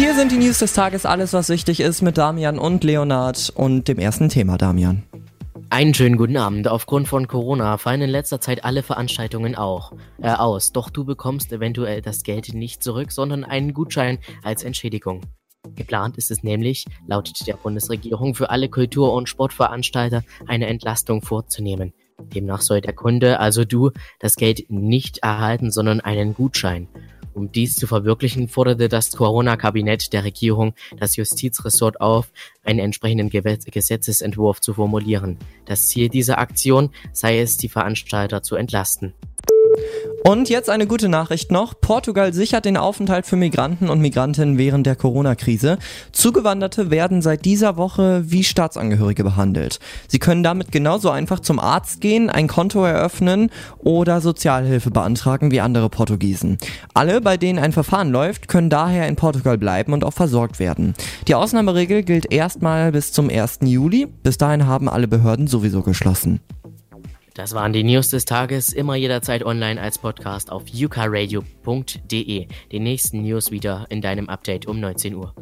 Hier sind die News des Tages, alles was wichtig ist mit Damian und Leonard und dem ersten Thema, Damian. Einen schönen guten Abend. Aufgrund von Corona fallen in letzter Zeit alle Veranstaltungen auch äh, aus. Doch du bekommst eventuell das Geld nicht zurück, sondern einen Gutschein als Entschädigung. Geplant ist es nämlich, laut der Bundesregierung, für alle Kultur- und Sportveranstalter eine Entlastung vorzunehmen. Demnach soll der Kunde, also du, das Geld nicht erhalten, sondern einen Gutschein. Um dies zu verwirklichen, forderte das Corona-Kabinett der Regierung das Justizressort auf, einen entsprechenden Gesetzesentwurf zu formulieren. Das Ziel dieser Aktion sei es, die Veranstalter zu entlasten. Und jetzt eine gute Nachricht noch. Portugal sichert den Aufenthalt für Migranten und Migrantinnen während der Corona-Krise. Zugewanderte werden seit dieser Woche wie Staatsangehörige behandelt. Sie können damit genauso einfach zum Arzt gehen, ein Konto eröffnen oder Sozialhilfe beantragen wie andere Portugiesen. Alle, bei denen ein Verfahren läuft, können daher in Portugal bleiben und auch versorgt werden. Die Ausnahmeregel gilt erstmal bis zum 1. Juli. Bis dahin haben alle Behörden sowieso geschlossen. Das waren die News des Tages, immer jederzeit online als Podcast auf ukaradio.de. Die nächsten News wieder in deinem Update um 19 Uhr.